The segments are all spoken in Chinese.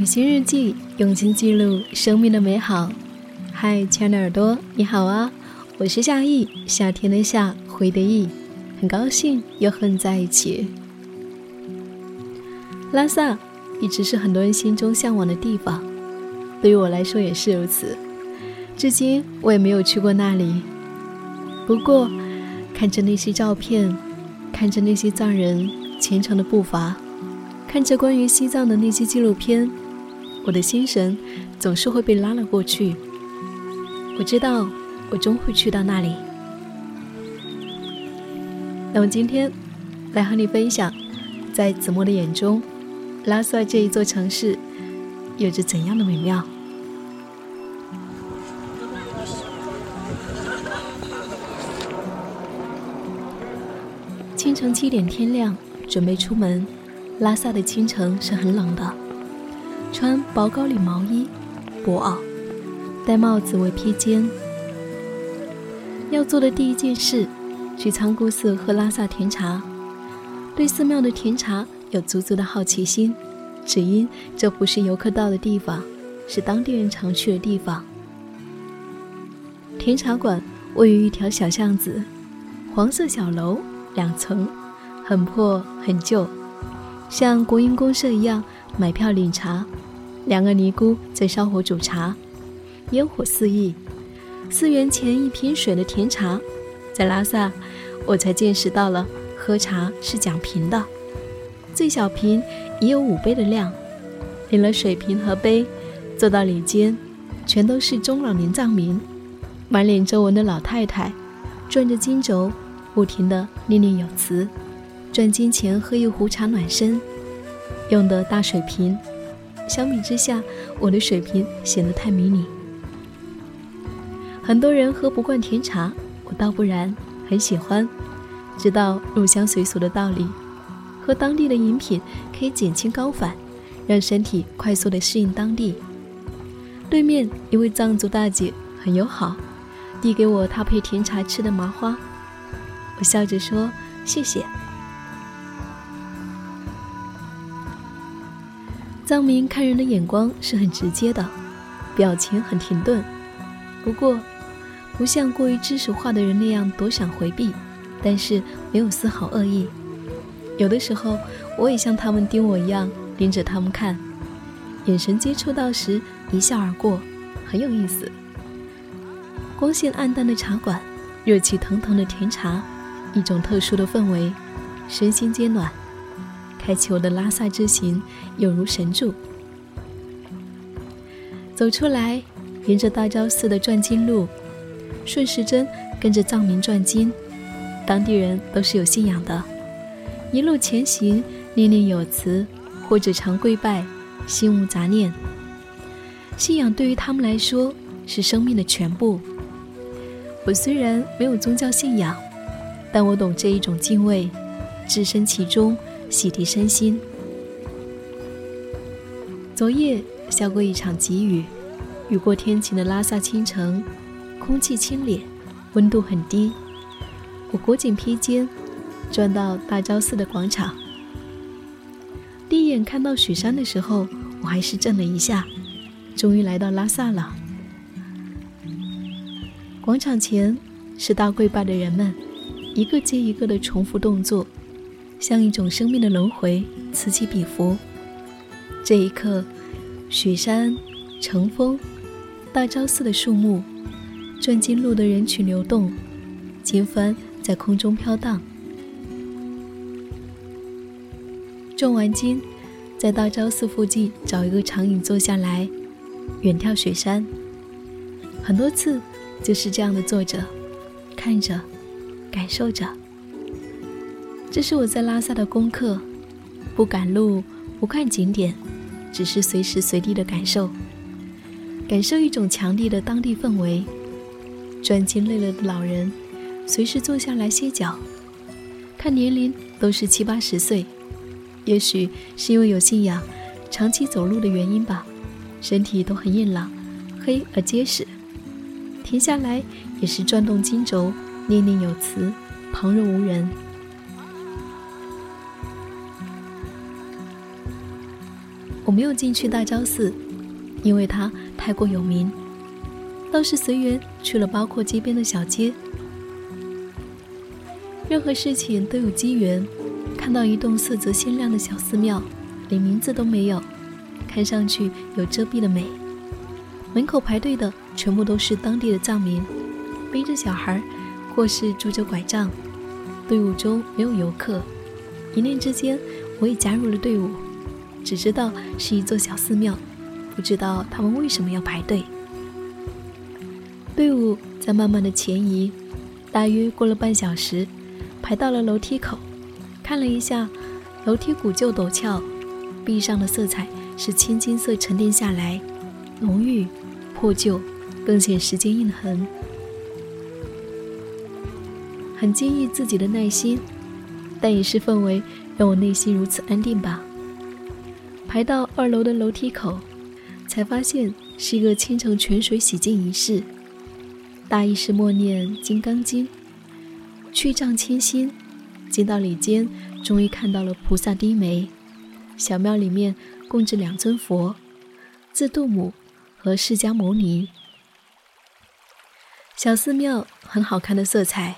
旅行日记，用心记录生命的美好。嗨，亲爱的耳朵，你好啊！我是夏意，夏天的夏，回的意，很高兴又和你在一起。拉萨一直是很多人心中向往的地方，对于我来说也是如此。至今我也没有去过那里。不过，看着那些照片，看着那些藏人虔诚的步伐，看着关于西藏的那些纪录片。我的心神总是会被拉了过去。我知道，我终会去到那里。那么今天，来和你分享，在子墨的眼中，拉萨这一座城市有着怎样的美妙？清晨七点，天亮，准备出门。拉萨的清晨是很冷的。穿薄高领毛衣，薄袄，戴帽子为披肩。要做的第一件事，去仓姑寺喝拉萨甜茶。对寺庙的甜茶有足足的好奇心，只因这不是游客到的地方，是当地人常去的地方。甜茶馆位于一条小巷子，黄色小楼，两层，很破很旧，像国营公社一样，买票领茶。两个尼姑在烧火煮茶，烟火四溢。四元钱一瓶水的甜茶，在拉萨，我才见识到了喝茶是讲瓶的，最小瓶已有五杯的量。领了水瓶和杯，坐到里间，全都是中老年藏民，满脸皱纹的老太太，转着金轴，不停地念念有词。转金前喝一壶茶暖身，用的大水瓶。相比之下，我的水平显得太迷你。很多人喝不惯甜茶，我倒不然，很喜欢。知道入乡随俗的道理，喝当地的饮品可以减轻高反，让身体快速的适应当地。对面一位藏族大姐很友好，递给我她配甜茶吃的麻花，我笑着说谢谢。藏民看人的眼光是很直接的，表情很停顿，不过不像过于知识化的人那样躲闪回避，但是没有丝毫恶意。有的时候我也像他们盯我一样盯着他们看，眼神接触到时一笑而过，很有意思。光线暗淡的茶馆，热气腾腾的甜茶，一种特殊的氛围，身心皆暖。开启我的拉萨之行，有如神助。走出来，沿着大昭寺的转经路，顺时针跟着藏民转经。当地人都是有信仰的，一路前行，念念有词，或者常跪拜，心无杂念。信仰对于他们来说是生命的全部。我虽然没有宗教信仰，但我懂这一种敬畏，置身其中。洗涤身心。昨夜下过一场急雨，雨过天晴的拉萨清晨，空气清冽，温度很低。我裹紧披肩，转到大昭寺的广场。第一眼看到雪山的时候，我还是震了一下。终于来到拉萨了。广场前是大跪拜的人们，一个接一个的重复动作。像一种生命的轮回，此起彼伏。这一刻，雪山、乘风、大昭寺的树木、转经路的人群流动，经幡在空中飘荡。转完经，在大昭寺附近找一个长椅坐下来，远眺雪山。很多次就是这样的坐着，看着，感受着。这是我在拉萨的功课，不赶路，不看景点，只是随时随地的感受，感受一种强烈的当地氛围。转经累了的老人，随时坐下来歇脚，看年龄都是七八十岁，也许是因为有信仰，长期走路的原因吧，身体都很硬朗，黑而结实。停下来也是转动经轴，念念有词，旁若无人。我没有进去大昭寺，因为它太过有名。倒是随缘去了包括街边的小街。任何事情都有机缘，看到一栋色泽鲜亮的小寺庙，连名字都没有，看上去有遮蔽的美。门口排队的全部都是当地的藏民，背着小孩，或是拄着拐杖。队伍中没有游客。一念之间，我也加入了队伍。只知道是一座小寺庙，不知道他们为什么要排队。队伍在慢慢的前移，大约过了半小时，排到了楼梯口。看了一下，楼梯古旧陡峭，壁上的色彩是青金色沉淀下来，浓郁。破旧，更显时间印痕。很惊异自己的耐心，但也是氛围让我内心如此安定吧。排到二楼的楼梯口，才发现是一个清城泉水洗净仪式。大意是默念《金刚经》，去障清心。进到里间，终于看到了菩萨低眉。小庙里面供着两尊佛，自度母。和释迦牟尼，小寺庙很好看的色彩，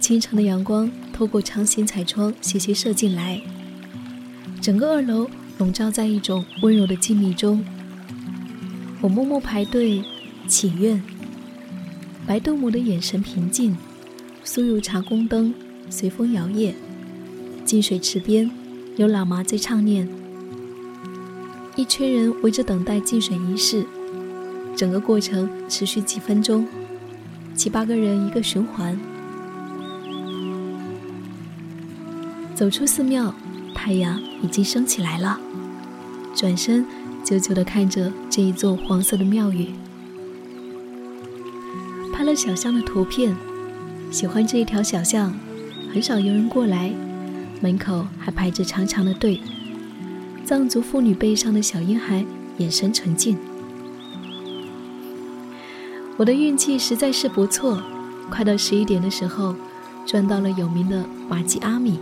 清晨的阳光透过长形彩窗斜斜射进来，整个二楼笼罩在一种温柔的静谧中。我默默排队祈愿，白度母的眼神平静，酥油茶宫灯。随风摇曳，净水池边。有喇嘛在唱念。一群人围着等待净水仪式，整个过程持续几分钟，七八个人一个循环。走出寺庙，太阳已经升起来了。转身，久久地看着这一座黄色的庙宇，拍了小巷的图片，喜欢这一条小巷，很少有人过来，门口还排着长长的队。藏族妇女背上的小婴孩，眼神纯净。我的运气实在是不错，快到十一点的时候，转到了有名的瓦吉阿米。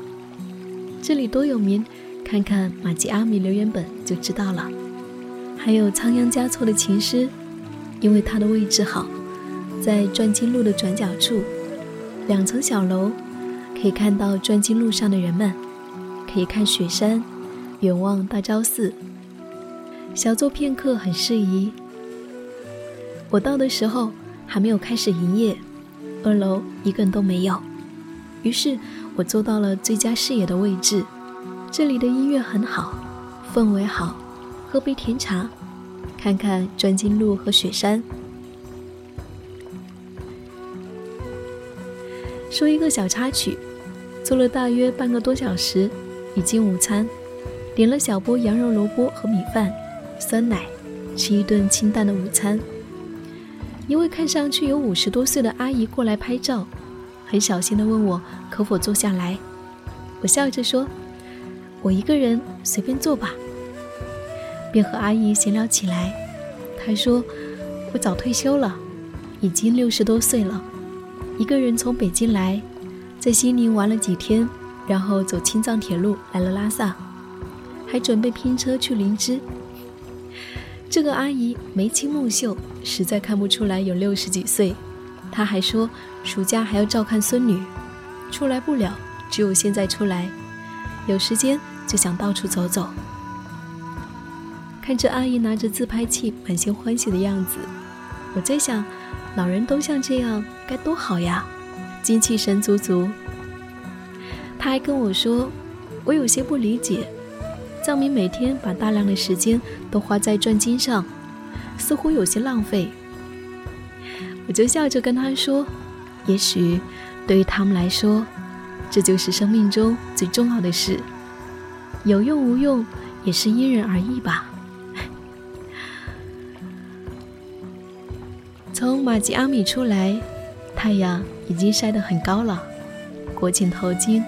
这里多有名，看看马吉阿米留言本就知道了。还有仓央嘉措的情诗，因为它的位置好，在转经路的转角处，两层小楼，可以看到转经路上的人们，可以看雪山。远望大昭寺，小坐片刻很适宜。我到的时候还没有开始营业，二楼一个人都没有。于是我坐到了最佳视野的位置。这里的音乐很好，氛围好，喝杯甜茶，看看转经路和雪山。说一个小插曲，坐了大约半个多小时，已经午餐。点了小波羊肉萝卜和米饭，酸奶，吃一顿清淡的午餐。一位看上去有五十多岁的阿姨过来拍照，很小心地问我可否坐下来。我笑着说：“我一个人，随便坐吧。”便和阿姨闲聊起来。她说：“我早退休了，已经六十多岁了，一个人从北京来，在西宁玩了几天，然后走青藏铁路来了拉萨。”还准备拼车去林芝。这个阿姨眉清目秀，实在看不出来有六十几岁。他还说，暑假还要照看孙女，出来不了，只有现在出来。有时间就想到处走走。看着阿姨拿着自拍器，满心欢喜的样子，我在想，老人都像这样，该多好呀，精气神足足。他还跟我说，我有些不理解。藏民每天把大量的时间都花在转经上，似乎有些浪费。我就笑着跟他说：“也许对于他们来说，这就是生命中最重要的事。有用无用，也是因人而异吧。”从玛吉阿米出来，太阳已经晒得很高了。裹紧头巾，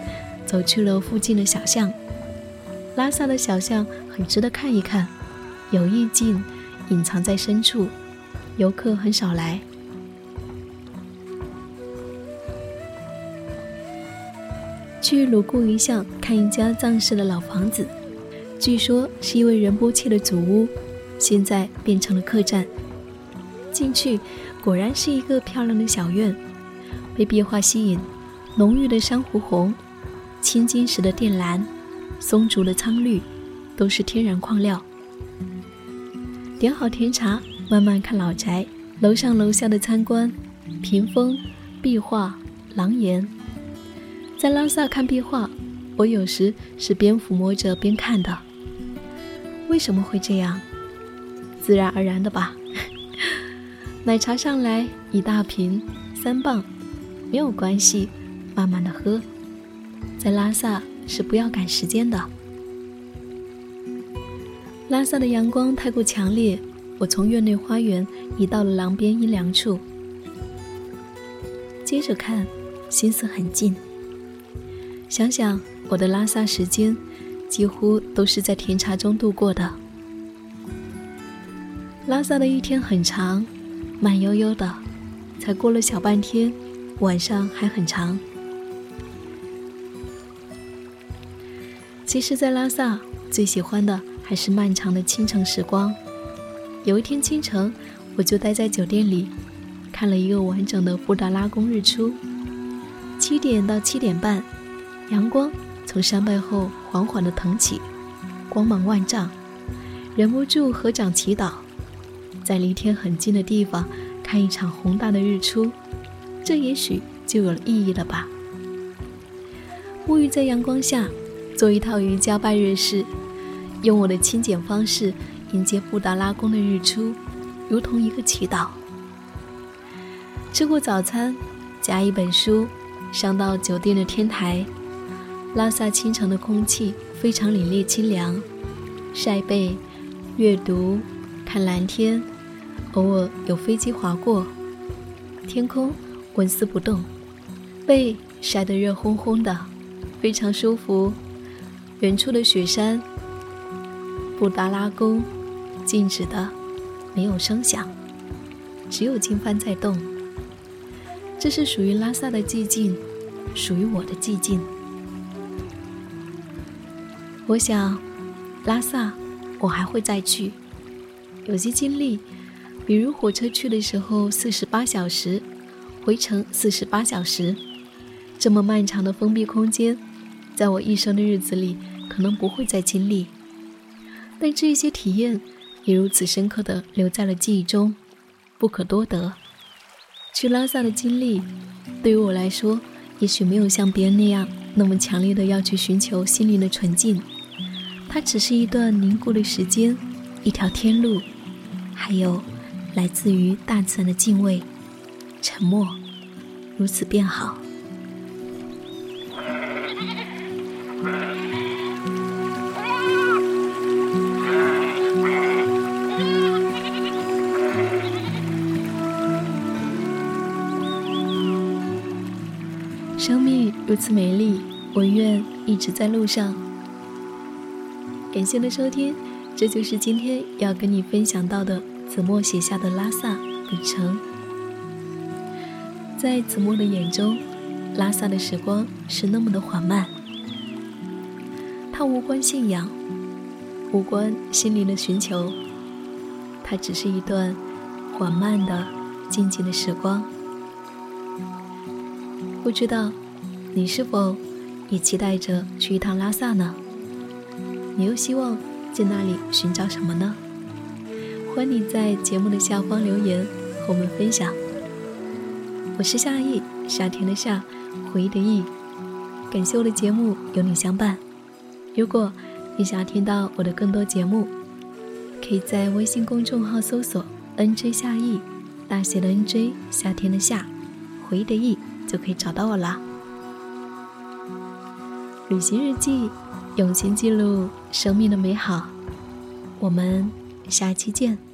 走去了附近的小巷。拉萨的小巷很值得看一看，有意境隐藏在深处，游客很少来。去鲁固一巷看一家藏式的老房子，据说是一位仁波切的祖屋，现在变成了客栈。进去，果然是一个漂亮的小院，被壁画吸引，浓郁的珊瑚红、青金石的靛蓝、松竹的苍绿，都是天然矿料。点好甜茶，慢慢看老宅，楼上楼下的参观，屏风、壁画、廊檐。在拉萨看壁画，我有时是边抚摸着边看的。为什么会这样？自然而然的吧。奶茶上来一大瓶，三磅，没有关系，慢慢的喝。在拉萨是不要赶时间的。拉萨的阳光太过强烈，我从院内花园移到了廊边阴凉处。接着看，心思很静。想想我的拉萨时间，几乎都是在甜茶中度过的。拉萨的一天很长。慢悠悠的，才过了小半天，晚上还很长。其实，在拉萨最喜欢的还是漫长的清晨时光。有一天清晨，我就待在酒店里，看了一个完整的布达拉宫日出。七点到七点半，阳光从山背后缓缓地腾起，光芒万丈，忍不住合掌祈祷。在离天很近的地方看一场宏大的日出，这也许就有了意义了吧。沐浴在阳光下，做一套瑜伽拜日式，用我的清简方式迎接布达拉宫的日出，如同一个祈祷。吃过早餐，夹一本书，上到酒店的天台。拉萨清晨的空气非常凛冽清凉，晒背、阅读、看蓝天。偶尔有飞机划过，天空纹丝不动，背晒得热烘烘的，非常舒服。远处的雪山，布达拉宫，静止的，没有声响，只有经幡在动。这是属于拉萨的寂静，属于我的寂静。我想，拉萨，我还会再去，有些经历。比如火车去的时候四十八小时，回程四十八小时，这么漫长的封闭空间，在我一生的日子里可能不会再经历。但这些体验也如此深刻的留在了记忆中，不可多得。去拉萨的经历，对于我来说，也许没有像别人那样那么强烈的要去寻求心灵的纯净，它只是一段凝固的时间，一条天路，还有。来自于大自然的敬畏，沉默，如此便好。生命如此美丽，我愿一直在路上。感谢的收听，这就是今天要跟你分享到的。子墨写下的拉萨旅程，在子墨的眼中，拉萨的时光是那么的缓慢。它无关信仰，无关心灵的寻求，它只是一段缓慢的、静静的时光。不知道你是否也期待着去一趟拉萨呢？你又希望在那里寻找什么呢？欢迎你在节目的下方留言和我们分享。我是夏意，夏天的夏，回忆的忆。感谢我的节目有你相伴。如果你想要听到我的更多节目，可以在微信公众号搜索 “nj 夏意”，大写的 “nj”，夏天的夏，回忆的忆，就可以找到我啦。旅行日记，用心记录生命的美好。我们下期见。